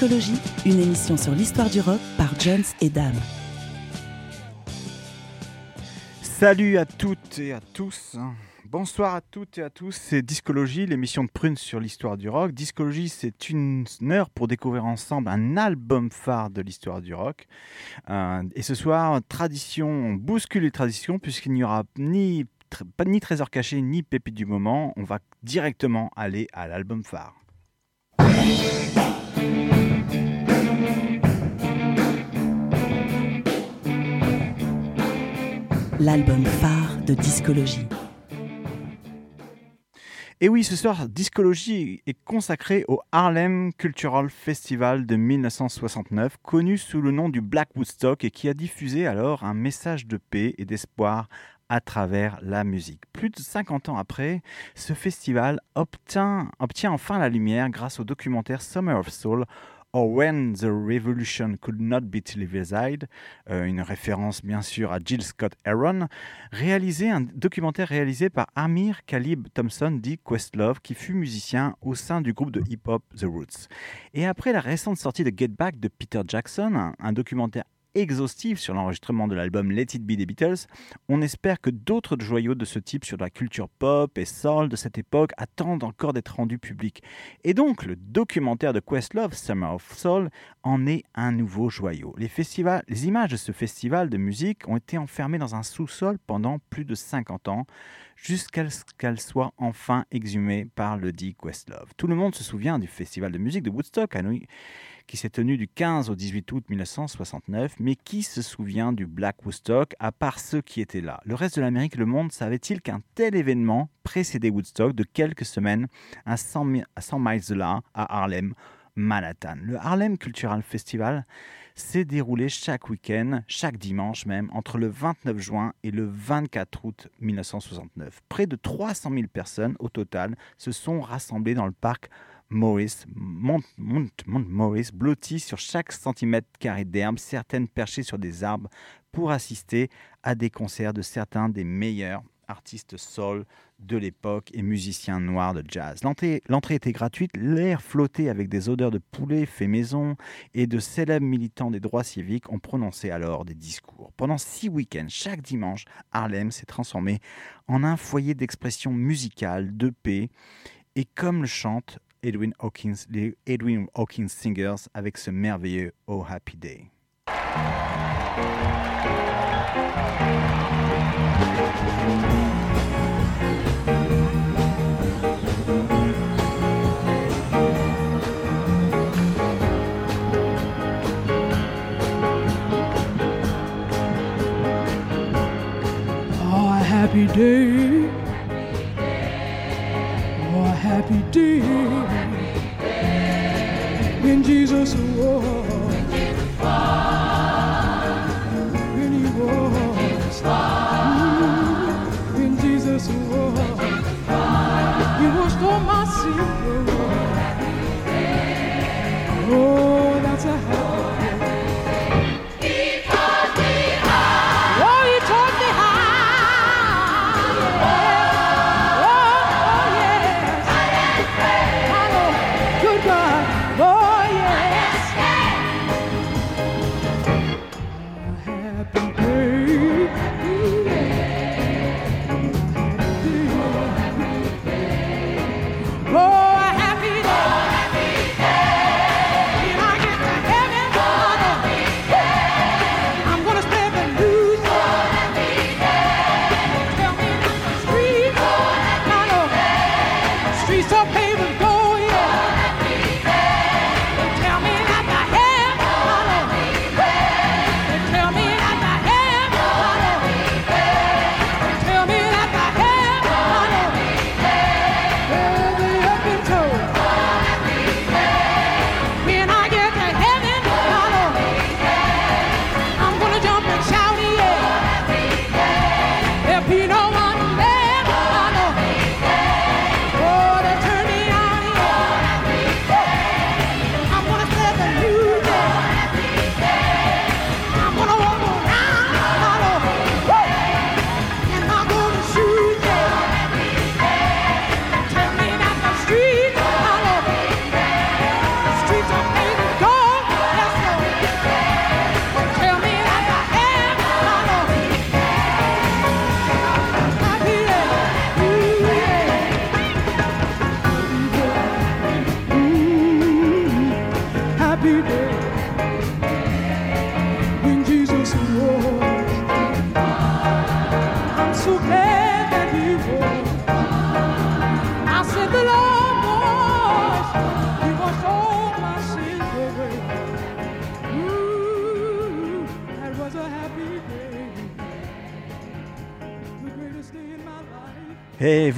Discologie, une émission sur l'histoire du rock par Jones et Dame. Salut à toutes et à tous. Bonsoir à toutes et à tous. C'est Discologie, l'émission de Prune sur l'histoire du rock. Discologie, c'est une heure pour découvrir ensemble un album phare de l'histoire du rock. Euh, et ce soir, tradition, on bouscule les traditions puisqu'il n'y aura ni, pas ni trésor caché ni pépite du moment. On va directement aller à l'album phare. L'album phare de Discologie. Et oui, ce soir, Discologie est consacré au Harlem Cultural Festival de 1969, connu sous le nom du Black Woodstock et qui a diffusé alors un message de paix et d'espoir à travers la musique. Plus de 50 ans après, ce festival obtient, obtient enfin la lumière grâce au documentaire Summer of Soul or When the Revolution Could Not Be Televised, euh, une référence bien sûr à Jill Scott Heron, réalisé un documentaire réalisé par Amir Khalib Thompson dit Questlove qui fut musicien au sein du groupe de hip-hop The Roots. Et après la récente sortie de Get Back de Peter Jackson, un documentaire exhaustif sur l'enregistrement de l'album Let It Be des Beatles, on espère que d'autres joyaux de ce type sur la culture pop et soul de cette époque attendent encore d'être rendus publics. Et donc le documentaire de Questlove, Summer of Soul, en est un nouveau joyau. Les, festivals, les images de ce festival de musique ont été enfermées dans un sous-sol pendant plus de 50 ans, jusqu'à ce qu'elles soient enfin exhumées par le dit Questlove. Tout le monde se souvient du festival de musique de Woodstock à New qui s'est tenu du 15 au 18 août 1969, mais qui se souvient du Black Woodstock à part ceux qui étaient là? Le reste de l'Amérique, le monde, savait-il qu'un tel événement précédait Woodstock de quelques semaines à 100, mi- à 100 miles de là, à Harlem, Manhattan? Le Harlem Cultural Festival s'est déroulé chaque week-end, chaque dimanche même, entre le 29 juin et le 24 août 1969. Près de 300 000 personnes au total se sont rassemblées dans le parc Morris, Mont, Mont, Mont Morris, blotti sur chaque centimètre carré d'herbe, certaines perchées sur des arbres, pour assister à des concerts de certains des meilleurs artistes soul de l'époque et musiciens noirs de jazz. L'entrée était gratuite, l'air flottait avec des odeurs de poulet fait maison et de célèbres militants des droits civiques ont prononcé alors des discours. Pendant six week-ends, chaque dimanche, Harlem s'est transformé en un foyer d'expression musicale, de paix, et comme le chante Edwin Hawkins, les Edwin Hawkins Singers avec ce merveilleux Oh Happy Day. Oh, happy day. A happy day. When Jesus was. When he. Mm, When Jesus was. He washed all my sins. Oh,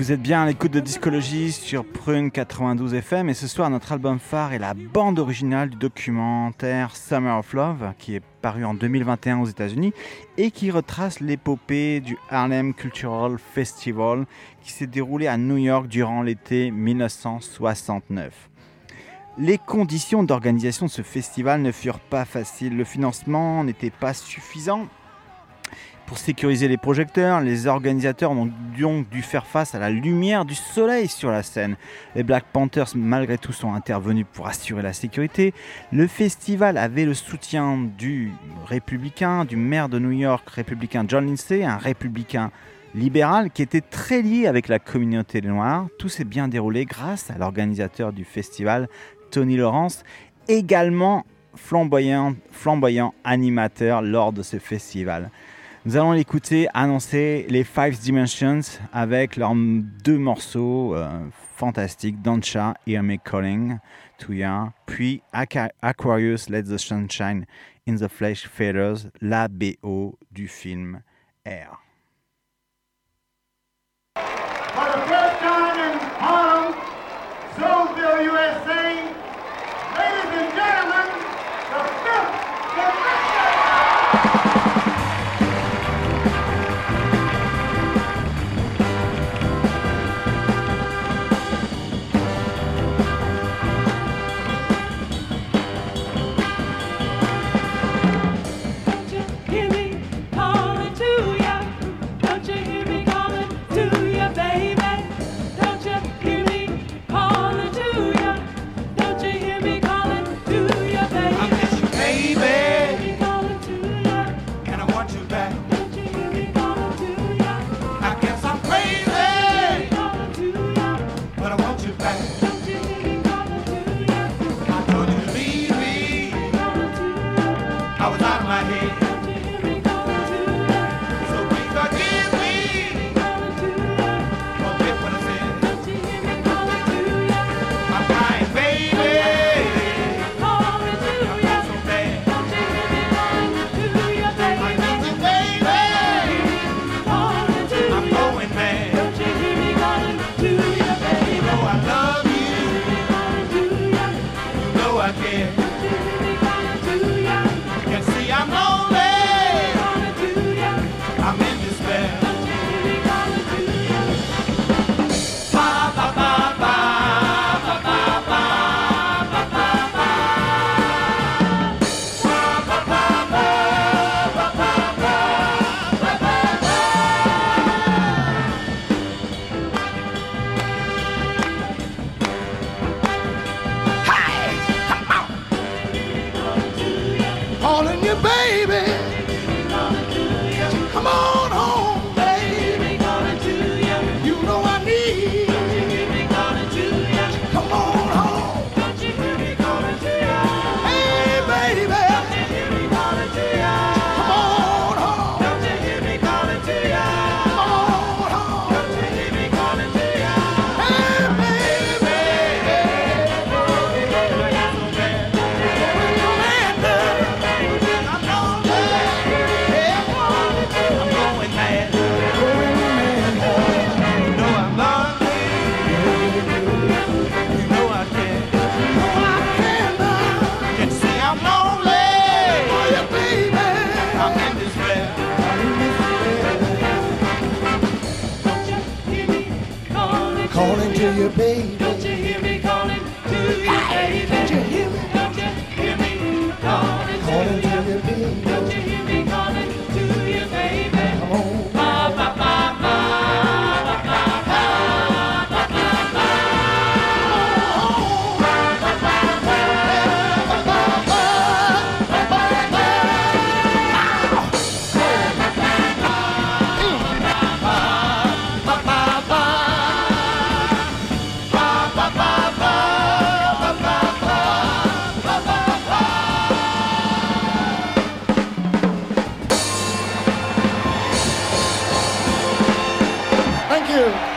vous êtes bien à l'écoute de Discologie sur Prune 92 FM et ce soir notre album phare est la bande originale du documentaire Summer of Love qui est paru en 2021 aux États-Unis et qui retrace l'épopée du Harlem Cultural Festival qui s'est déroulé à New York durant l'été 1969. Les conditions d'organisation de ce festival ne furent pas faciles, le financement n'était pas suffisant pour sécuriser les projecteurs, les organisateurs ont donc dû faire face à la lumière du soleil sur la scène. Les Black Panthers, malgré tout, sont intervenus pour assurer la sécurité. Le festival avait le soutien du républicain, du maire de New York, républicain John Lindsay, un républicain libéral qui était très lié avec la communauté noire. Tout s'est bien déroulé grâce à l'organisateur du festival, Tony Lawrence, également flamboyant, flamboyant animateur lors de ce festival. Nous allons l'écouter annoncer les Five Dimensions avec leurs deux morceaux euh, fantastiques, Doncha, Hear Me Calling to puis Aqua- Aquarius, Let the Sunshine in the Flesh Feathers, la BO du film Air. You.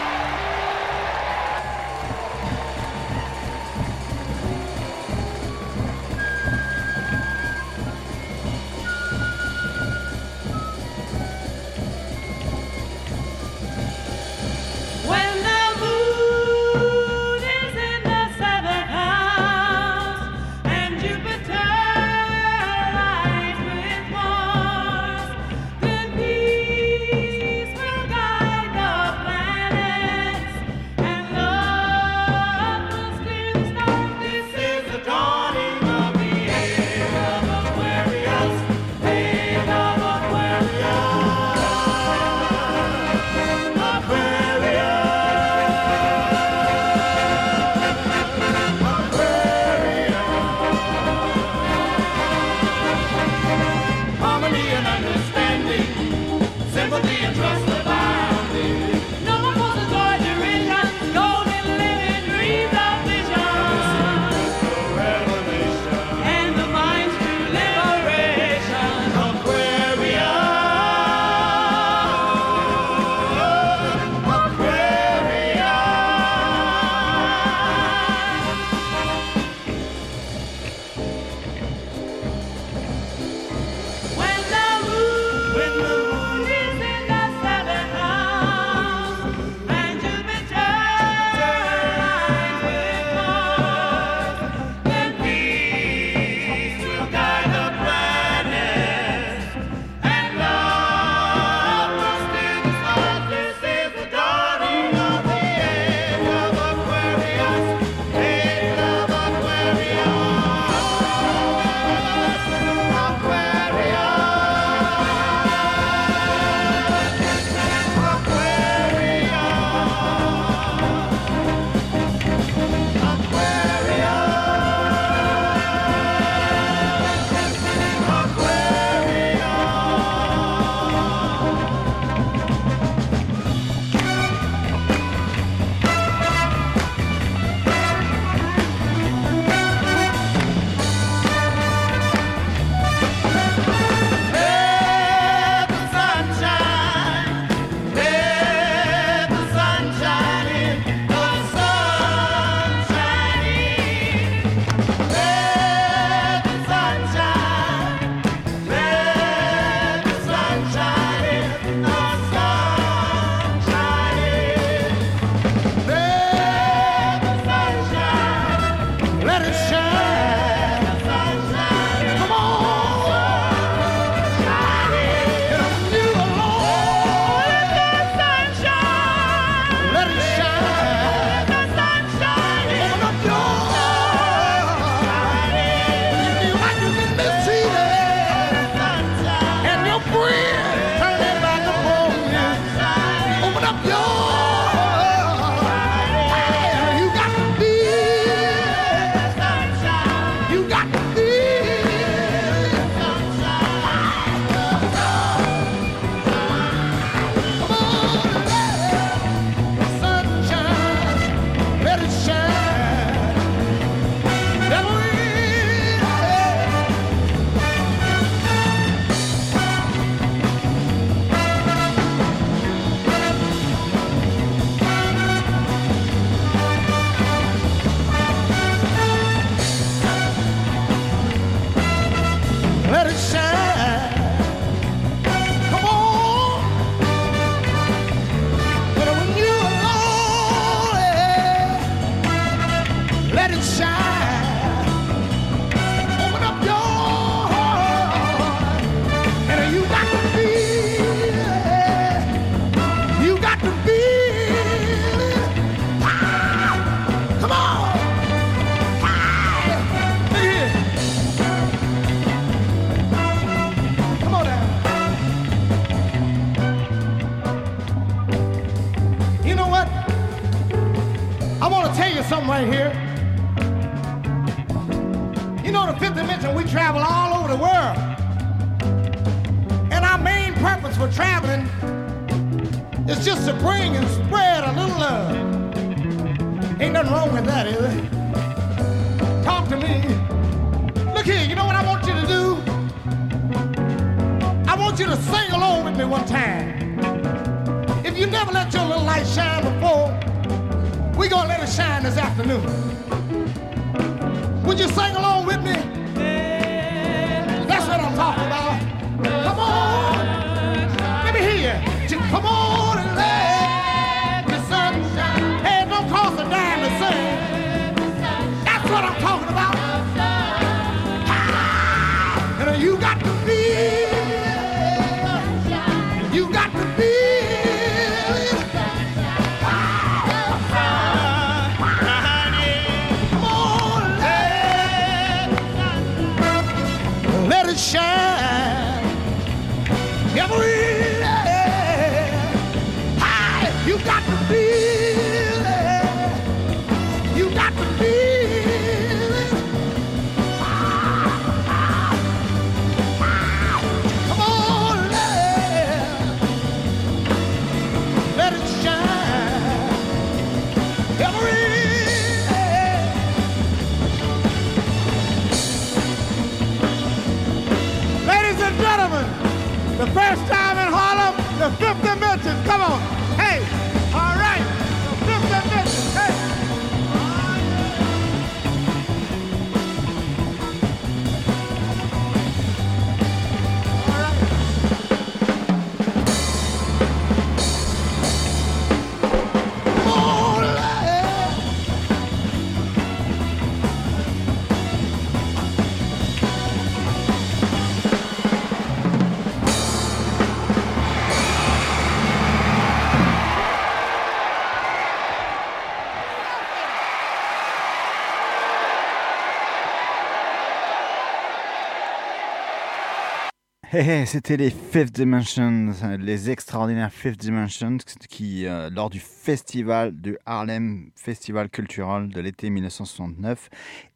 Hey, hey, c'était les Fifth Dimensions, les extraordinaires Fifth Dimensions qui, euh, lors du festival de Harlem, festival culturel de l'été 1969,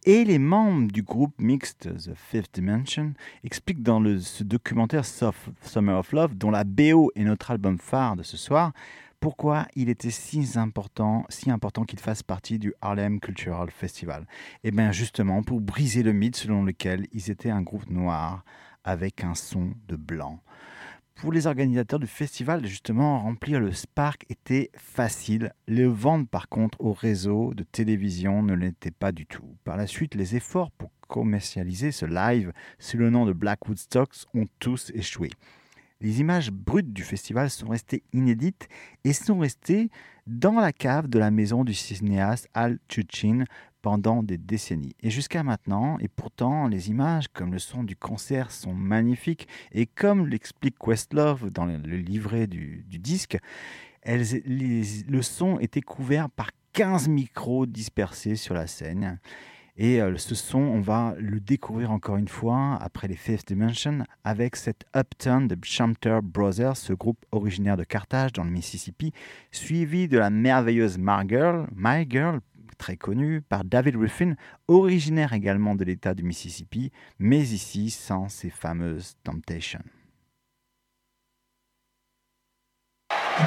et les membres du groupe mixte The Fifth Dimension expliquent dans le, ce documentaire Summer of Love, dont la BO est notre album phare de ce soir, pourquoi il était si important, si important qu'il fasse partie du Harlem Cultural Festival. Et bien justement pour briser le mythe selon lequel ils étaient un groupe noir avec un son de blanc. Pour les organisateurs du festival, justement, remplir le Spark était facile. Le vendre, par contre, au réseau de télévision ne l'était pas du tout. Par la suite, les efforts pour commercialiser ce live sous le nom de Black Woodstocks ont tous échoué. Les images brutes du festival sont restées inédites et sont restées dans la cave de la maison du cinéaste Al Chuchin pendant des décennies. Et jusqu'à maintenant, et pourtant, les images comme le son du concert sont magnifiques. Et comme l'explique Questlove dans le, livret du, disque, elles, les- le son était couvert par 15 micros dispersés sur la scène. Et euh, ce son, on va le découvrir encore une fois après les Fifth Dimension avec cette Uptown de Chanter Brothers, ce groupe originaire de Carthage dans le Mississippi, suivi de la merveilleuse My My Girl très connue par David Ruffin, originaire également de l'État du Mississippi, mais ici sans ces fameuses Temptations.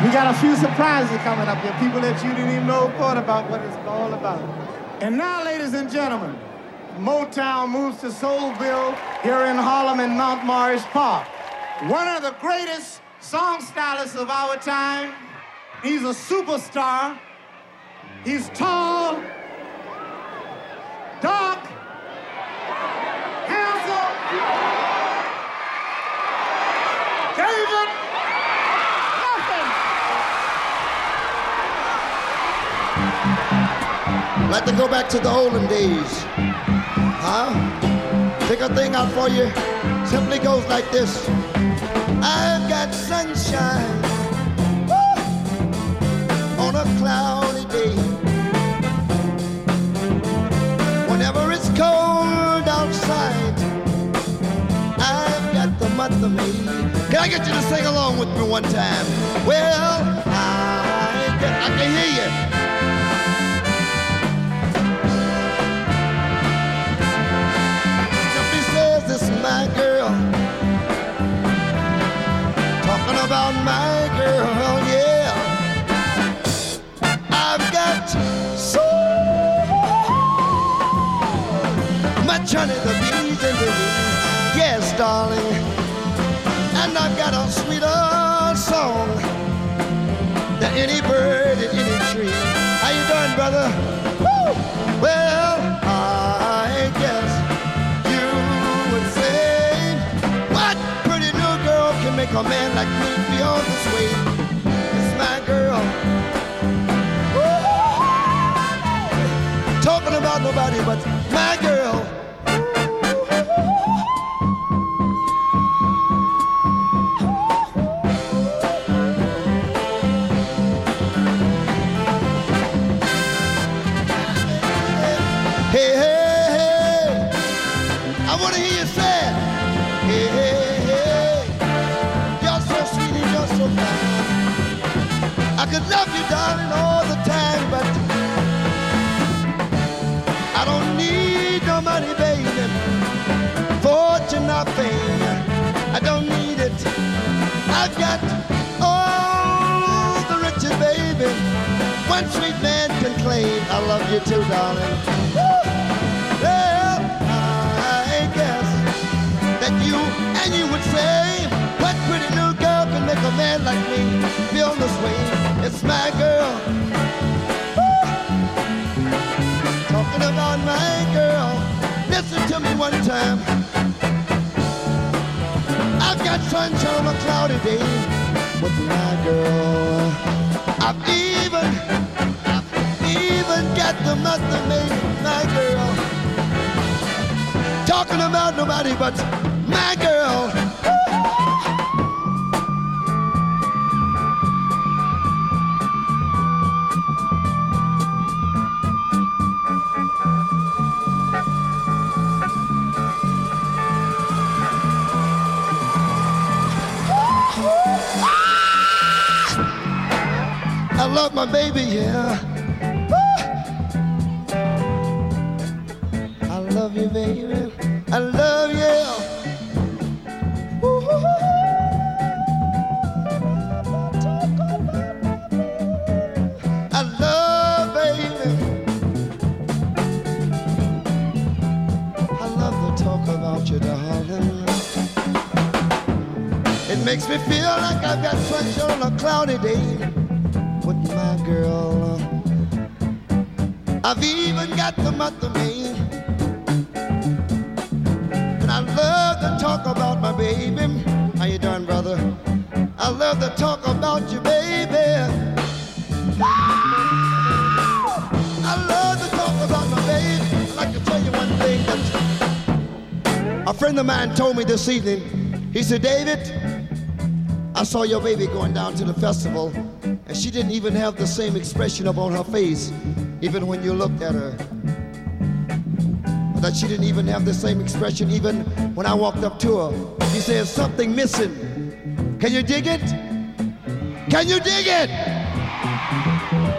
We got a few surprises coming up here, people that you didn't even know thought about what it's all about. And now, ladies and gentlemen, Motown moves to Soulville here in Harlem in Mount Morris Park. One of the greatest song stylists of our time. He's a superstar. He's tall, dark, handsome. David. Like to go back to the olden days. Huh? Take a thing out for you. Simply goes like this. I've got sunshine on a cloudy day. Whenever it's cold outside, I've got the month of May. Can I get you to sing along with me one time? Well, I, I can hear you. Any bird in any tree. How you doing, brother? Woo! Well, I guess you would say, what pretty new girl can make a man like me feel this way? It's my girl. Woo! Talking about nobody but One sweet man can claim. I love you too, darling. Woo! Well, I guess that you and you would say, what pretty little girl can make a man like me feel this way? It's my girl. Woo! Talking about my girl. Listen to me one time. I've got sunshine on a cloudy day with my girl. I've even got the mother made my girl. Talking about nobody but my girl. I love my baby, yeah. Love you, baby. I love you. I love, baby. I love to talk about you, darling. It makes me feel like I've got sunshine on a cloudy day with my girl. I've even got the month of May. Baby. How you doing, brother? I love to talk about you, baby. I love to talk about my baby. I'd like to tell you one thing a friend of mine told me this evening. He said, David, I saw your baby going down to the festival, and she didn't even have the same expression upon her face, even when you looked at her. That she didn't even have the same expression, even when I walked up to her. He says, something missing. Can you dig it? Can you dig it?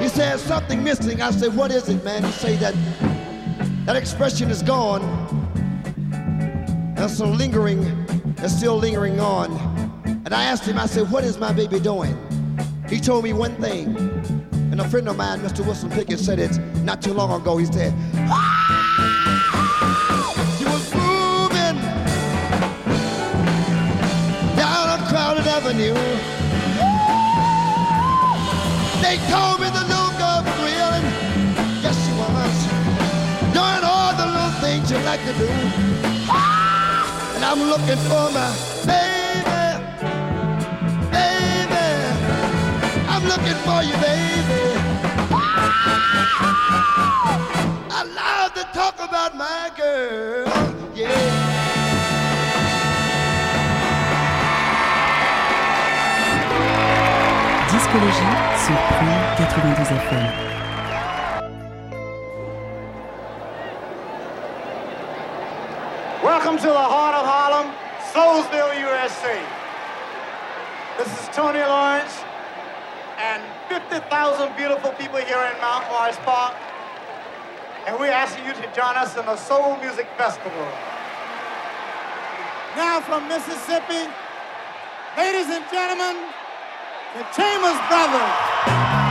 He says, something missing. I said, what is it, man? He said that that expression is gone. That's so lingering, that's still lingering on. And I asked him, I said, what is my baby doing? He told me one thing. And a friend of mine, Mr. Wilson Pickett, said it not too long ago. He said, she avenue. They told me the little girl was yes, she was. Doing all the little things you like to do. And I'm looking for my baby, baby. I'm looking for you, baby. I love to talk about my girl, Discologie sur Prime 92 FM. Welcome to the heart of Harlem, Soulsville, USA. This is Tony Lawrence and 50,000 beautiful people here in Mount Morris Park. And we're asking you to join us in the Soul Music Festival. Now from Mississippi, ladies and gentlemen, the Chambers Brothers.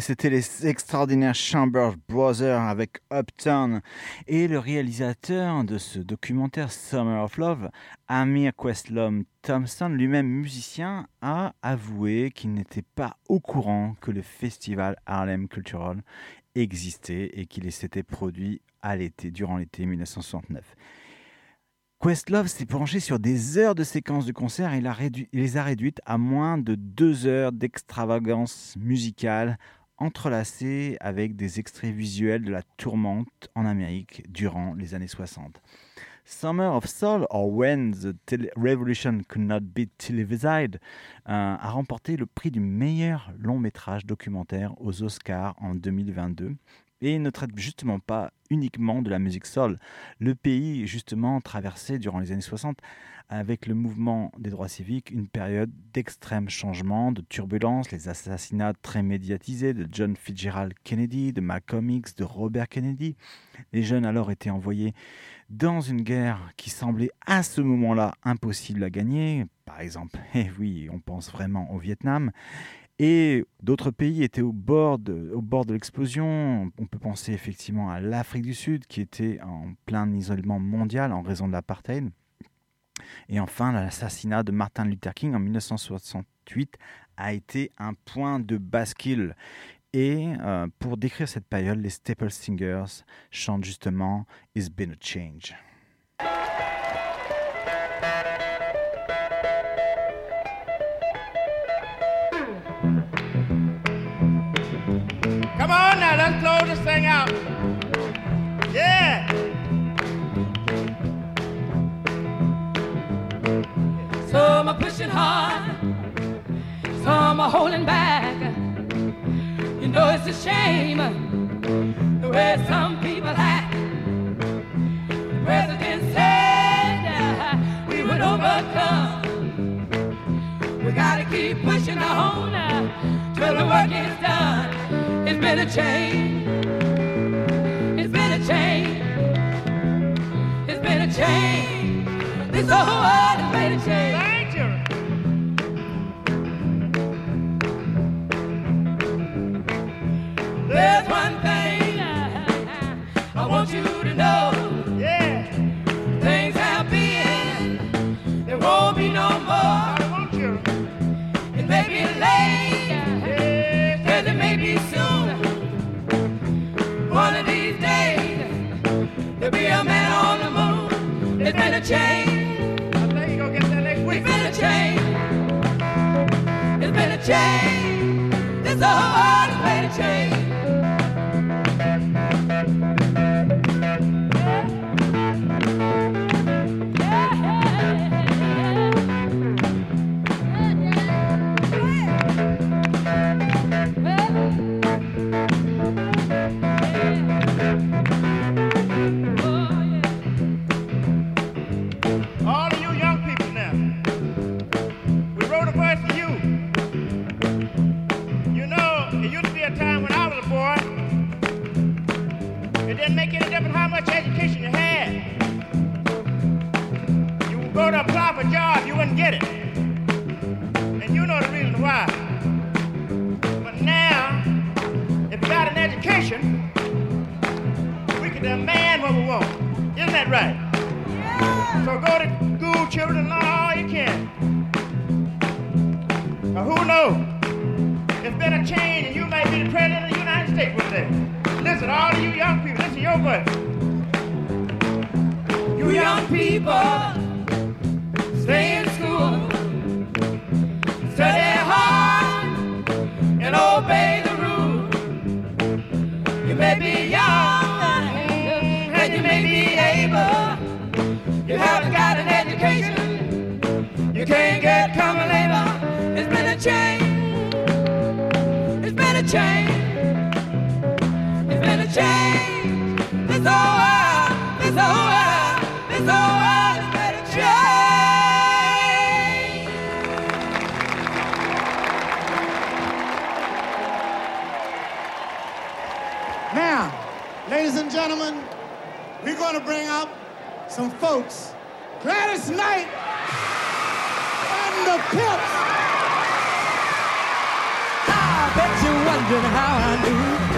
C'était les extraordinaires Chambers Brothers avec Uptown. Et le réalisateur de ce documentaire Summer of Love, Amir Questlove Thompson, lui-même musicien, a avoué qu'il n'était pas au courant que le festival Harlem Cultural existait et qu'il s'était produit à l'été, durant l'été 1969. Questlove s'est penché sur des heures de séquences de concert et il les a réduites à moins de deux heures d'extravagance musicale entrelacées avec des extraits visuels de la tourmente en Amérique durant les années 60. Summer of Soul, or When the Revolution Could Not Be Televised, euh, a remporté le prix du meilleur long métrage documentaire aux Oscars en 2022 et ne traite justement pas uniquement de la musique soul. Le pays, justement, traversait durant les années 60, avec le mouvement des droits civiques, une période d'extrême changement, de turbulence, les assassinats très médiatisés de John Fitzgerald Kennedy, de Malcolm X, de Robert Kennedy. Les jeunes alors étaient envoyés dans une guerre qui semblait à ce moment-là impossible à gagner. Par exemple, eh oui, on pense vraiment au Vietnam. Et d'autres pays étaient au bord de, au bord de l'explosion. On peut penser effectivement à l'Afrique du Sud qui était en plein isolement mondial en raison de l'apartheid. Et enfin, l'assassinat de Martin Luther King en 1968 a été un point de bascule. Et euh, pour décrire cette période, les Staple Singers chantent justement It's Been a Change. Come on now, let's close this thing out. Yeah. Pushing hard, some are holding back. You know it's a shame the way some people act. The president said uh, we would overcome. We gotta keep pushing on uh, till the work is done. It's been a change. It's been a change. It's been a change. This whole world has made a change. better change. I think you gonna get that change. It's a whole lot of change. wondering how I knew.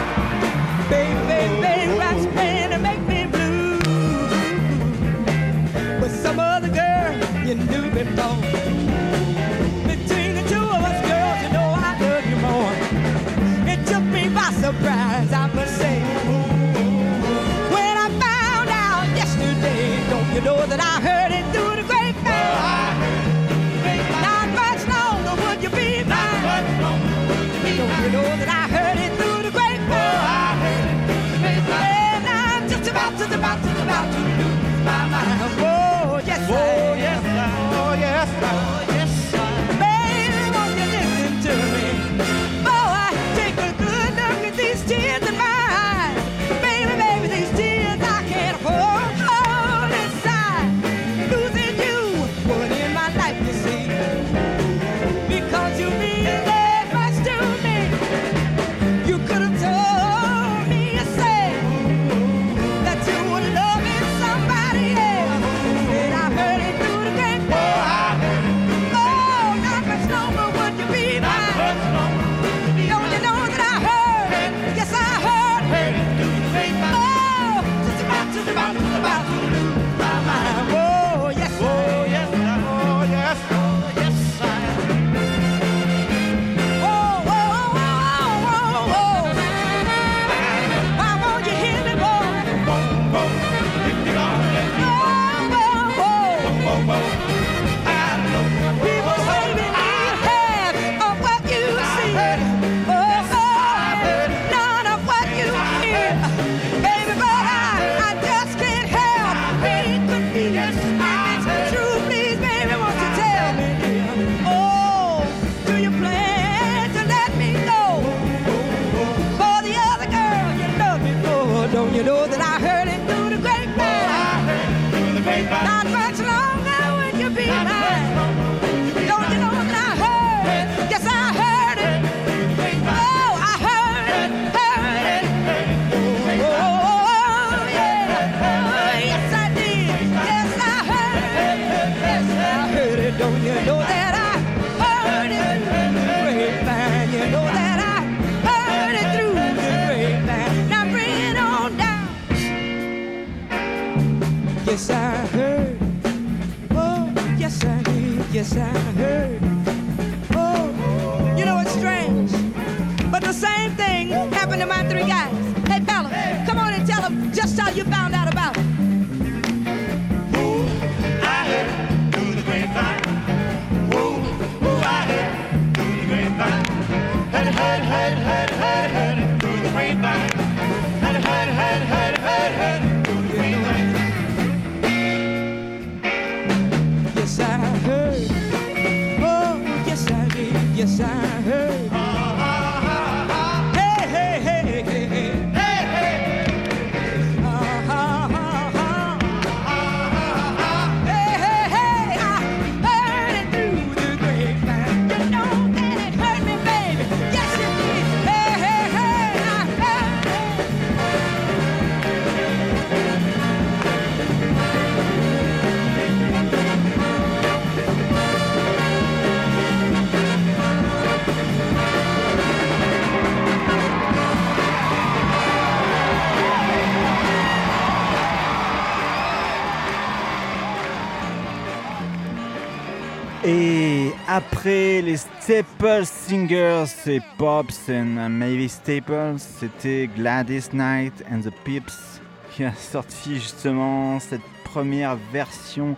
c'était les Staple Singers et Pops and Mavis Staples. C'était Gladys Knight and the Pips qui a sorti justement cette première version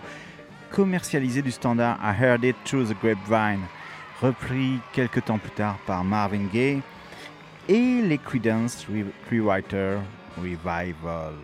commercialisée du standard I Heard It Through the Grapevine, repris quelques temps plus tard par Marvin Gaye et les Credence Rewriter Revival.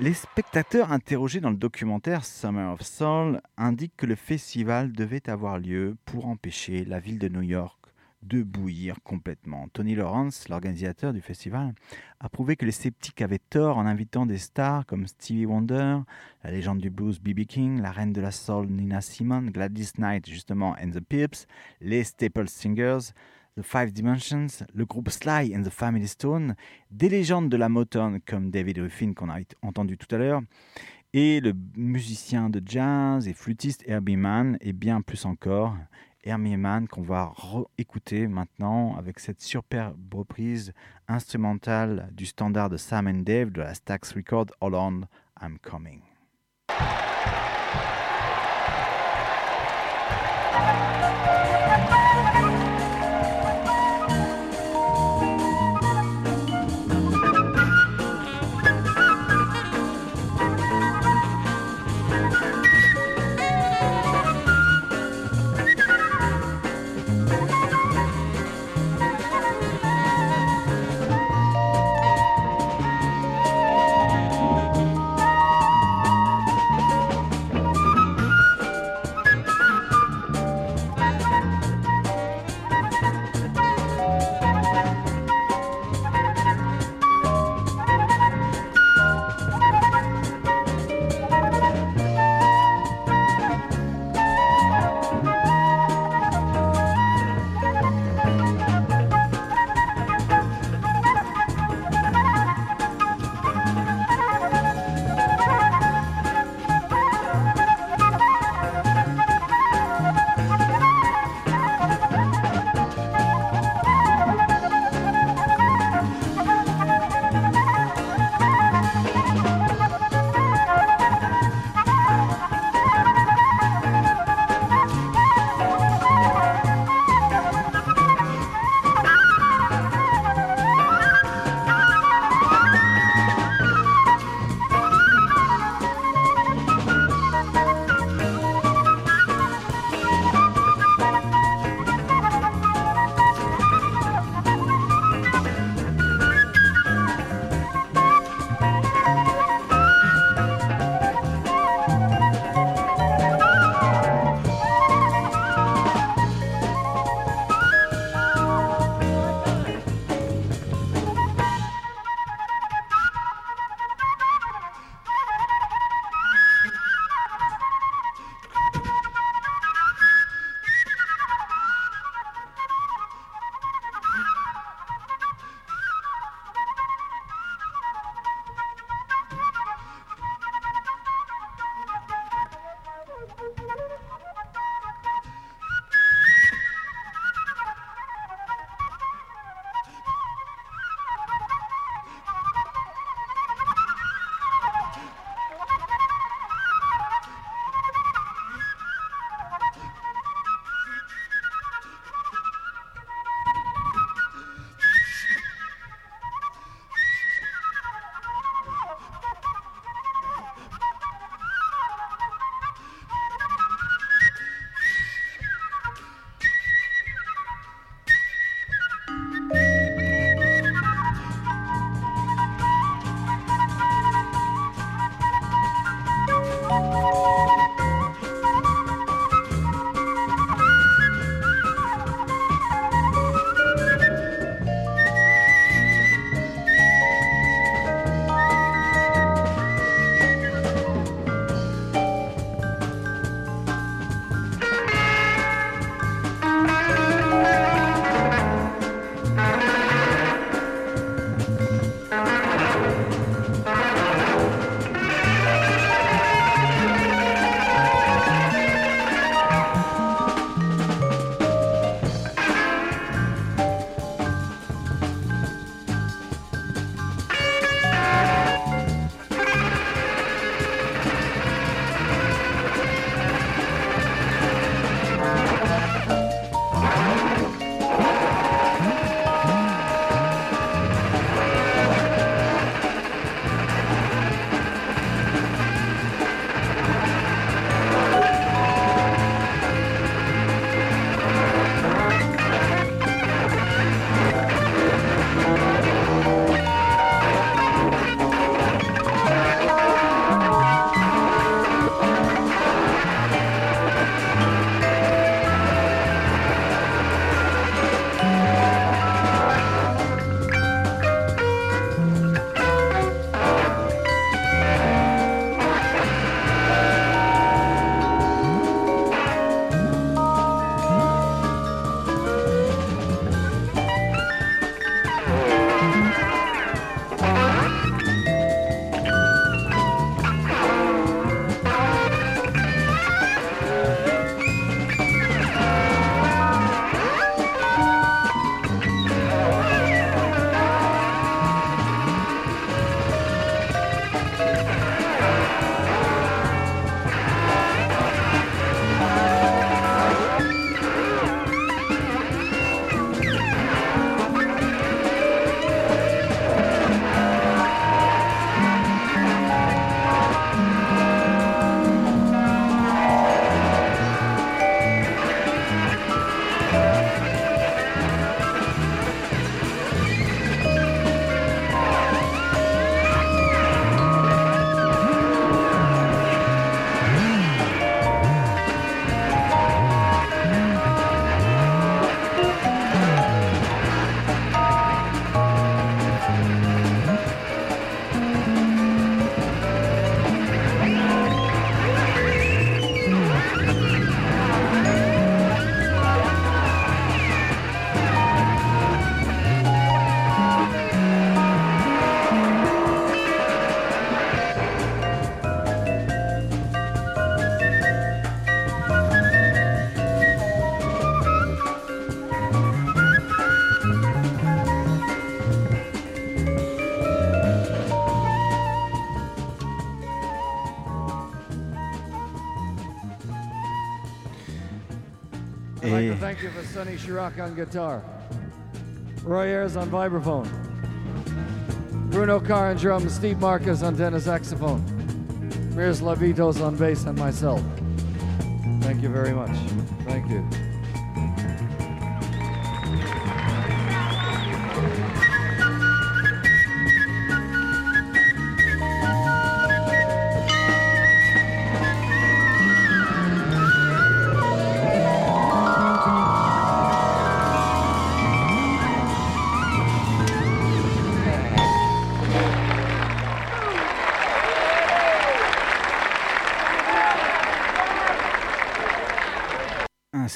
Les spectateurs interrogés dans le documentaire Summer of Soul indiquent que le festival devait avoir lieu pour empêcher la ville de New York de bouillir complètement. Tony Lawrence, l'organisateur du festival, a prouvé que les sceptiques avaient tort en invitant des stars comme Stevie Wonder, la légende du blues B.B. King, la reine de la soul Nina Simone, Gladys Knight justement and the Pips, les Staple Singers, The Five Dimensions, le groupe Sly and the Family Stone, des légendes de la Motown comme David Ruffin qu'on a entendu tout à l'heure, et le musicien de jazz et flûtiste Herbie Mann, et bien plus encore, Herbie Mann qu'on va écouter maintenant avec cette superbe reprise instrumentale du standard de Sam and Dave de la Stax Record Holland, I'm Coming. Chirac on guitar. Roy Ayers on vibraphone. Bruno Carr on drums, Steve Marcus on tenor saxophone. Miroslav Lavitos on bass, and myself. Thank you very much. Thank you.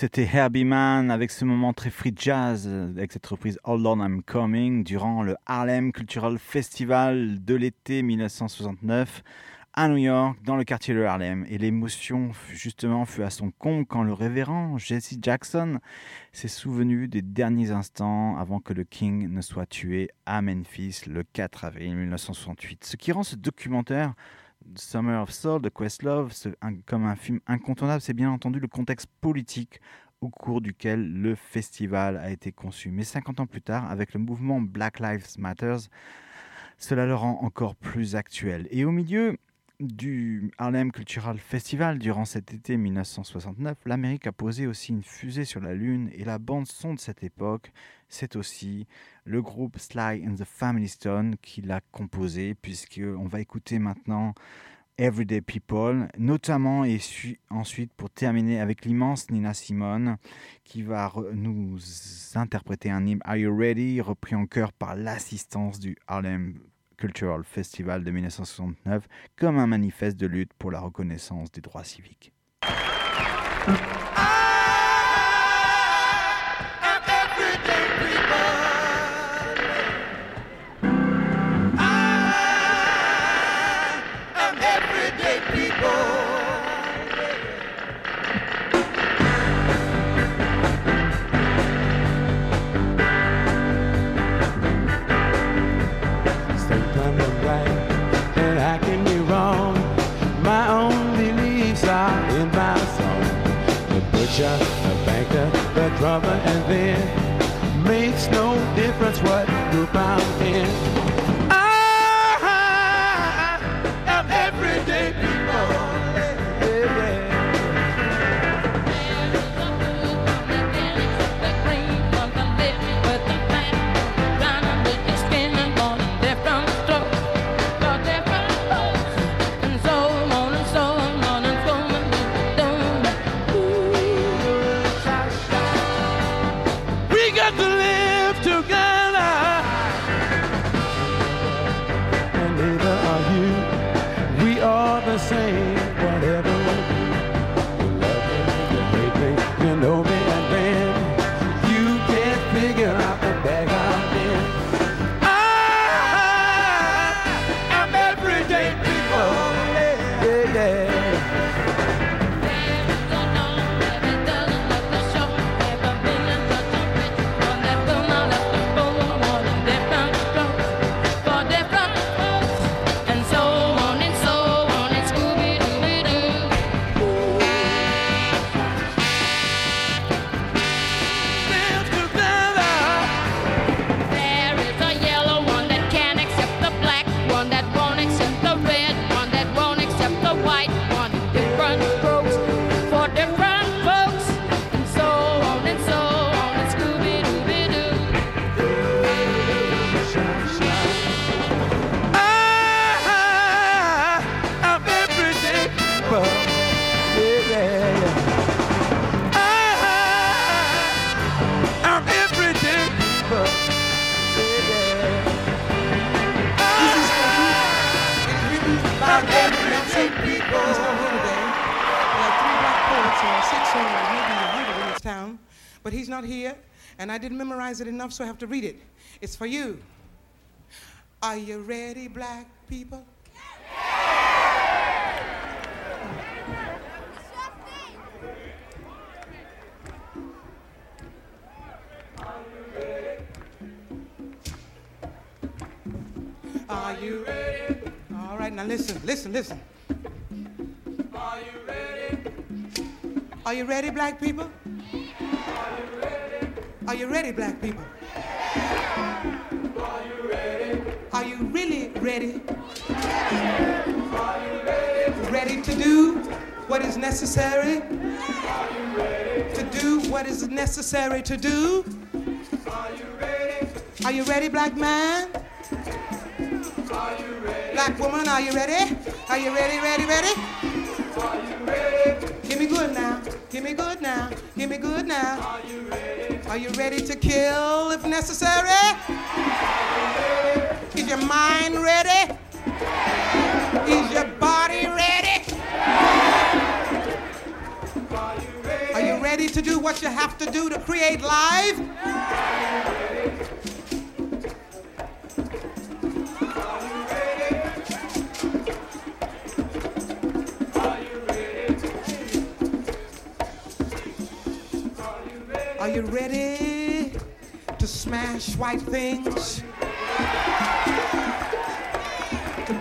C'était Herbie Mann avec ce moment très free jazz, euh, avec cette reprise Hold On I'm Coming, durant le Harlem Cultural Festival de l'été 1969 à New York, dans le quartier de Harlem. Et l'émotion, justement, fut à son comble quand le révérend Jesse Jackson s'est souvenu des derniers instants avant que le King ne soit tué à Memphis le 4 avril 1968. Ce qui rend ce documentaire Summer of Soul de Questlove comme un film incontournable, c'est bien entendu le contexte politique au cours duquel le festival a été conçu. Mais 50 ans plus tard, avec le mouvement Black Lives Matter, cela le rend encore plus actuel. Et au milieu du Harlem Cultural Festival durant cet été 1969, l'Amérique a posé aussi une fusée sur la Lune et la bande son de cette époque, c'est aussi le groupe Sly and the Family Stone qui l'a composé, puisqu'on va écouter maintenant Everyday People, notamment et su- ensuite pour terminer avec l'immense Nina Simone qui va nous interpréter un hymne Are You Ready, repris en chœur par l'assistance du Harlem Cultural Festival de 1969 comme un manifeste de lutte pour la reconnaissance des droits civiques. So I have to read it. It's for you. Are you ready, black people? Are you ready? All right, now listen, listen, listen. Are you ready? Are you ready, black people? Are you ready? Are you ready, black people? Ready? Ready to do what is necessary? To do what is necessary to do? Are you ready, black man? Black woman, are you ready? Are you ready, ready, ready? Give me good now. Give me good now. Give me good now. Are you ready? Are you ready to kill if necessary? Is your mind ready? Is your body ready? Are you ready to do what you have to do to create life? Are you ready to smash white things?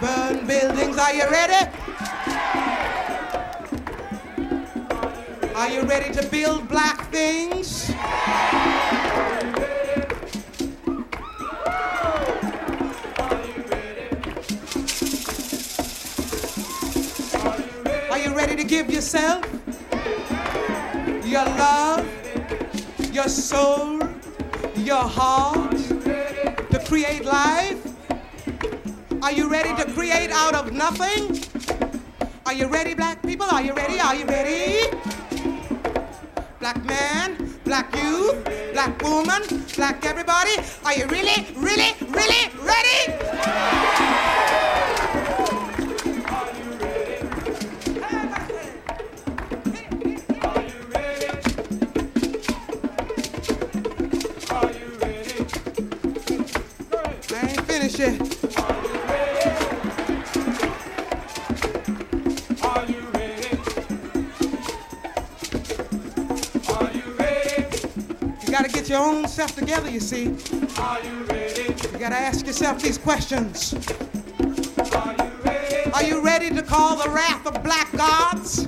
Burn buildings? Are you ready? Are you ready to build black things? Are you ready to give yourself your love, your soul, your heart to create life? Are you ready to create out of nothing? Are you ready, black people? Are you ready? Are you ready? Black man, black youth, black woman, black everybody. Are you really, really, really ready? Your own self together, you see. Are you ready? You gotta ask yourself these questions. Are you ready? Are you ready to call the wrath of black gods?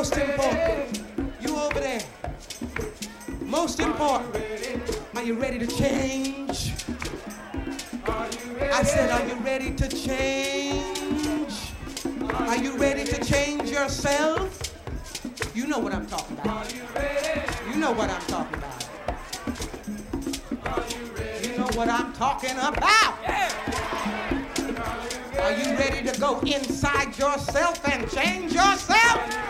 Most important, you over there. Most important, are you ready to change? I said, are you ready to change? Are you ready to change yourself? You know what I'm talking about. You know what I'm talking about. You know what I'm talking about. Are you ready to go inside yourself and change yourself?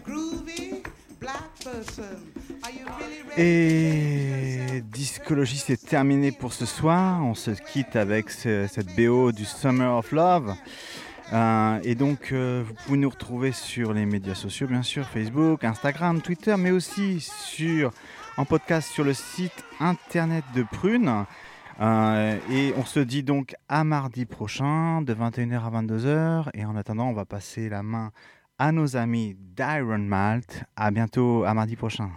Et Discologie, c'est terminé pour ce soir. On se quitte avec ce- cette BO du Summer of Love. Euh, et donc, euh, vous pouvez nous retrouver sur les médias sociaux, bien sûr, Facebook, Instagram, Twitter, mais aussi sur, en podcast sur le site internet de Prune. Euh, et on se dit donc à mardi prochain, de 21h à 22h. Et en attendant, on va passer la main à nos amis d'Iron Malt. À bientôt, à mardi prochain.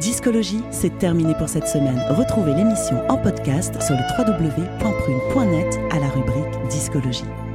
Discologie, c'est terminé pour cette semaine. Retrouvez l'émission en podcast sur le www.prune.net à la rubrique Discologie.